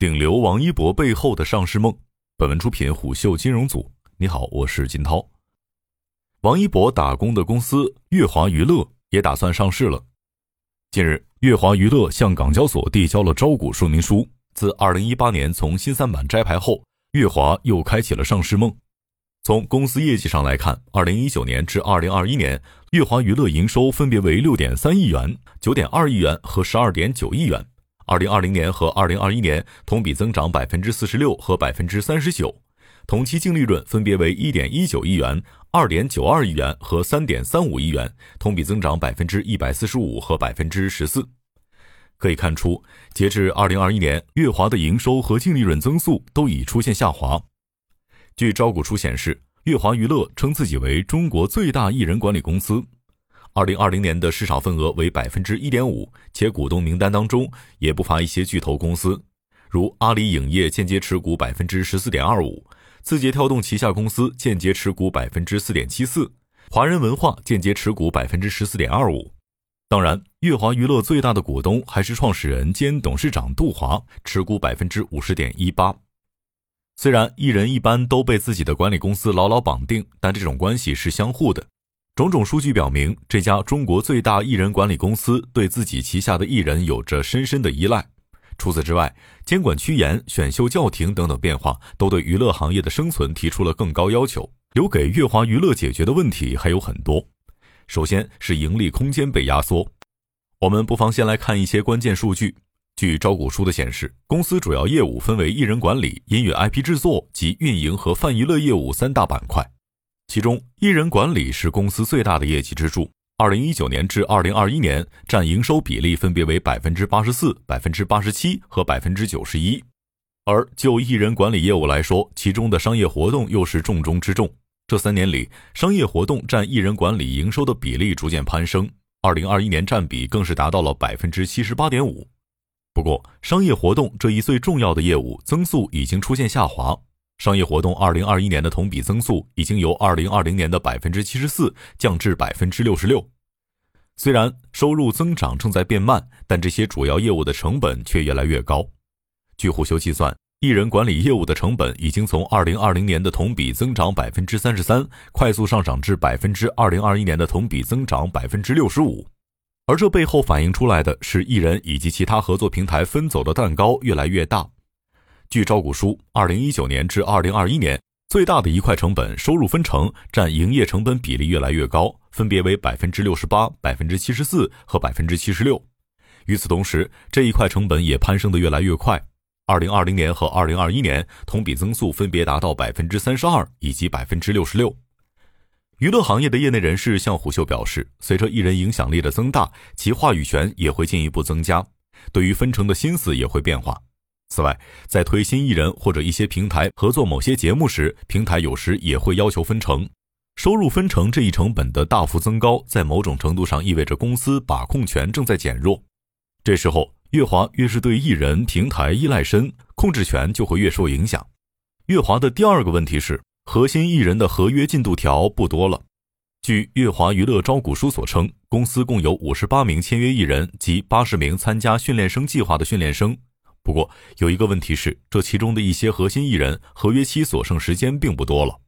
顶流王一博背后的上市梦。本文出品虎嗅金融组。你好，我是金涛。王一博打工的公司乐华娱乐也打算上市了。近日，乐华娱乐向港交所递交了招股说明书。自2018年从新三板摘牌后，乐华又开启了上市梦。从公司业绩上来看，2019年至2021年，乐华娱乐营收分别为6.3亿元、9.2亿元和12.9亿元。2020年和2021年同比增长46%和39%，同期净利润分别为1.19亿元、2.92亿元和3.35亿元，同比增长145%和14%。可以看出，截至2021年，乐华的营收和净利润增速都已出现下滑。据招股书显示，乐华娱乐称自己为中国最大艺人管理公司。二零二零年的市场份额为百分之一点五，且股东名单当中也不乏一些巨头公司，如阿里影业间接持股百分之十四点二五，字节跳动旗下公司间接持股百分之四点七四，华人文化间接持股百分之十四点二五。当然，乐华娱乐最大的股东还是创始人兼董事长杜华，持股百分之五十点一八。虽然艺人一般都被自己的管理公司牢牢绑定，但这种关系是相互的。种种数据表明，这家中国最大艺人管理公司对自己旗下的艺人有着深深的依赖。除此之外，监管趋严、选秀叫停等等变化，都对娱乐行业的生存提出了更高要求。留给乐华娱乐解决的问题还有很多。首先是盈利空间被压缩。我们不妨先来看一些关键数据。据招股书的显示，公司主要业务分为艺人管理、音乐 IP 制作及运营和泛娱乐业务三大板块。其中，艺人管理是公司最大的业绩支柱。二零一九年至二零二一年，占营收比例分别为百分之八十四、百分之八十七和百分之九十一。而就艺人管理业务来说，其中的商业活动又是重中之重。这三年里，商业活动占艺人管理营收的比例逐渐攀升，二零二一年占比更是达到了百分之七十八点五。不过，商业活动这一最重要的业务增速已经出现下滑。商业活动二零二一年的同比增速已经由二零二零年的百分之七十四降至百分之六十六。虽然收入增长正在变慢，但这些主要业务的成本却越来越高。据虎嗅计算，艺人管理业务的成本已经从二零二零年的同比增长百分之三十三，快速上涨至百分之二零二一年的同比增长百分之六十五。而这背后反映出来的是，艺人以及其他合作平台分走的蛋糕越来越大。据招股书，二零一九年至二零二一年，最大的一块成本收入分成占营业成本比例越来越高，分别为百分之六十八、百分之七十四和百分之七十六。与此同时，这一块成本也攀升的越来越快。二零二零年和二零二一年同比增速分别达到百分之三十二以及百分之六十六。娱乐行业的业内人士向虎嗅表示，随着艺人影响力的增大，其话语权也会进一步增加，对于分成的心思也会变化。此外，在推新艺人或者一些平台合作某些节目时，平台有时也会要求分成。收入分成这一成本的大幅增高，在某种程度上意味着公司把控权正在减弱。这时候，乐华越是对艺人平台依赖深，控制权就会越受影响。乐华的第二个问题是，核心艺人的合约进度条不多了。据乐华娱乐招股书所称，公司共有五十八名签约艺人及八十名参加训练生计划的训练生。不过有一个问题是，这其中的一些核心艺人合约期所剩时间并不多了。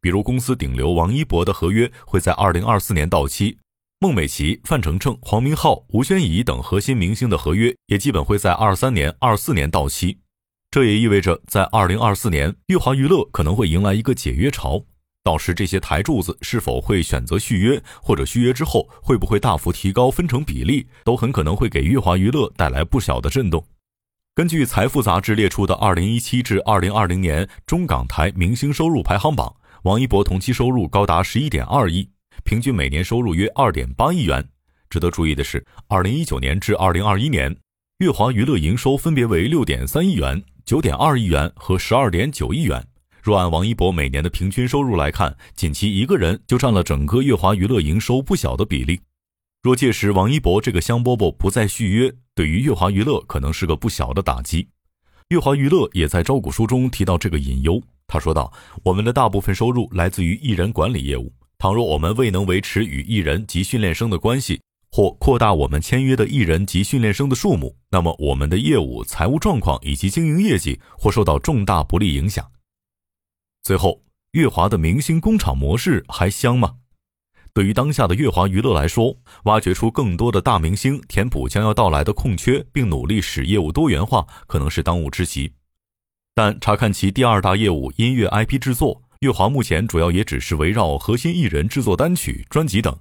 比如公司顶流王一博的合约会在二零二四年到期，孟美岐、范丞丞、黄明昊、吴宣仪等核心明星的合约也基本会在二三年、二四年到期。这也意味着，在二零二四年，乐华娱乐可能会迎来一个解约潮。到时这些台柱子是否会选择续约，或者续约之后会不会大幅提高分成比例，都很可能会给乐华娱乐带来不小的震动。根据财富杂志列出的二零一七至二零二零年中港台明星收入排行榜，王一博同期收入高达十一点二亿，平均每年收入约二点八亿元。值得注意的是，二零一九年至二零二一年，乐华娱乐营收分别为六点三亿元、九点二亿元和十二点九亿元。若按王一博每年的平均收入来看，仅其一个人就占了整个乐华娱乐营收不小的比例。若届时王一博这个香饽饽不再续约，对于乐华娱乐可能是个不小的打击。乐华娱乐也在招股书中提到这个隐忧。他说道：“我们的大部分收入来自于艺人管理业务，倘若我们未能维持与艺人及训练生的关系，或扩大我们签约的艺人及训练生的数目，那么我们的业务、财务状况以及经营业绩或受到重大不利影响。最后，乐华的明星工厂模式还香吗？对于当下的乐华娱乐来说，挖掘出更多的大明星，填补将要到来的空缺，并努力使业务多元化，可能是当务之急。但查看其第二大业务音乐 IP 制作，乐华目前主要也只是围绕核心艺人制作单曲、专辑等。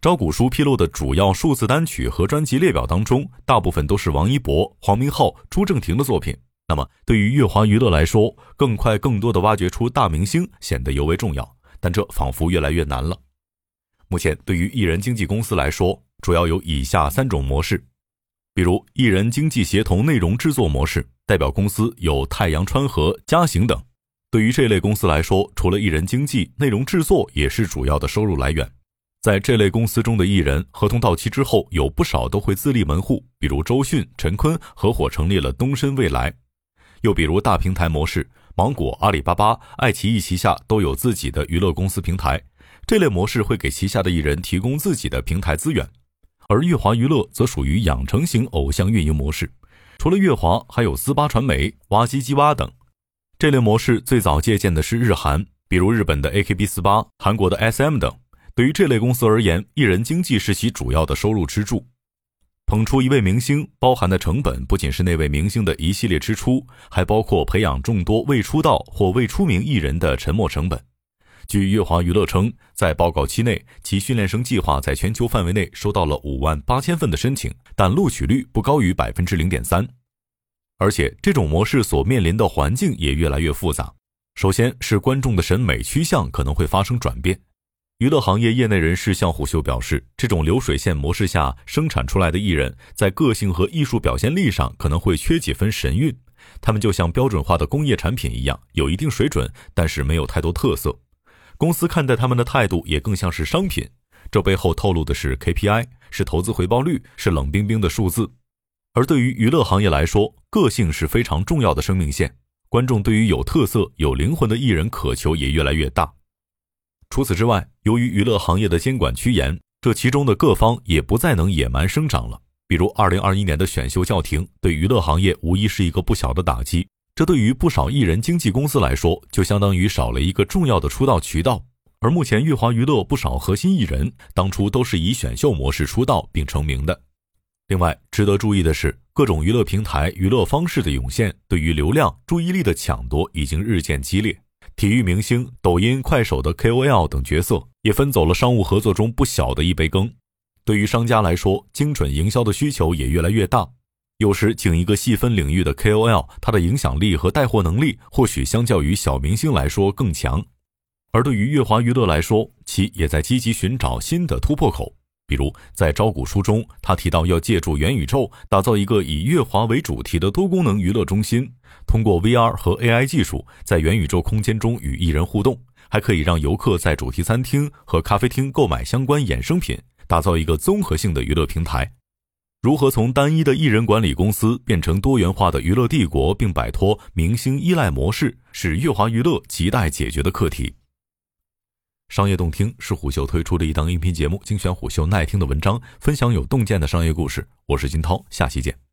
招股书披露的主要数字单曲和专辑列表当中，大部分都是王一博、黄明昊、朱正廷的作品。那么，对于乐华娱乐来说，更快、更多的挖掘出大明星显得尤为重要。但这仿佛越来越难了。目前，对于艺人经纪公司来说，主要有以下三种模式，比如艺人经纪协同内容制作模式，代表公司有太阳川河、嘉行等。对于这类公司来说，除了艺人经纪，内容制作也是主要的收入来源。在这类公司中的艺人合同到期之后，有不少都会自立门户，比如周迅、陈坤合伙成立了东深未来；又比如大平台模式，芒果、阿里巴巴、爱奇艺旗下都有自己的娱乐公司平台。这类模式会给旗下的艺人提供自己的平台资源，而乐华娱乐则属于养成型偶像运营模式。除了乐华，还有斯巴传媒、哇唧唧哇等。这类模式最早借鉴的是日韩，比如日本的 AKB 四八、韩国的 SM 等。对于这类公司而言，艺人经济是其主要的收入支柱。捧出一位明星，包含的成本不仅是那位明星的一系列支出，还包括培养众多未出道或未出名艺人的沉没成本。据乐华娱乐称，在报告期内，其训练生计划在全球范围内收到了五万八千份的申请，但录取率不高于百分之零点三。而且，这种模式所面临的环境也越来越复杂。首先是观众的审美趋向可能会发生转变。娱乐行业业内人士向虎嗅表示，这种流水线模式下生产出来的艺人，在个性和艺术表现力上可能会缺几分神韵。他们就像标准化的工业产品一样，有一定水准，但是没有太多特色。公司看待他们的态度也更像是商品，这背后透露的是 KPI，是投资回报率，是冷冰冰的数字。而对于娱乐行业来说，个性是非常重要的生命线。观众对于有特色、有灵魂的艺人渴求也越来越大。除此之外，由于娱乐行业的监管趋严，这其中的各方也不再能野蛮生长了。比如，二零二一年的选秀叫停，对娱乐行业无疑是一个不小的打击。这对于不少艺人经纪公司来说，就相当于少了一个重要的出道渠道。而目前，乐华娱乐不少核心艺人当初都是以选秀模式出道并成名的。另外，值得注意的是，各种娱乐平台娱乐方式的涌现，对于流量、注意力的抢夺已经日渐激烈。体育明星、抖音、快手的 KOL 等角色也分走了商务合作中不小的一杯羹。对于商家来说，精准营销的需求也越来越大。有时，请一个细分领域的 KOL，他的影响力和带货能力或许相较于小明星来说更强。而对于乐华娱乐来说，其也在积极寻找新的突破口。比如，在招股书中，他提到要借助元宇宙打造一个以乐华为主题的多功能娱乐中心，通过 VR 和 AI 技术，在元宇宙空间中与艺人互动，还可以让游客在主题餐厅和咖啡厅购买相关衍生品，打造一个综合性的娱乐平台。如何从单一的艺人管理公司变成多元化的娱乐帝国，并摆脱明星依赖模式，是乐华娱乐亟待解决的课题。商业洞听是虎嗅推出的一档音频节目，精选虎嗅耐听的文章，分享有洞见的商业故事。我是金涛，下期见。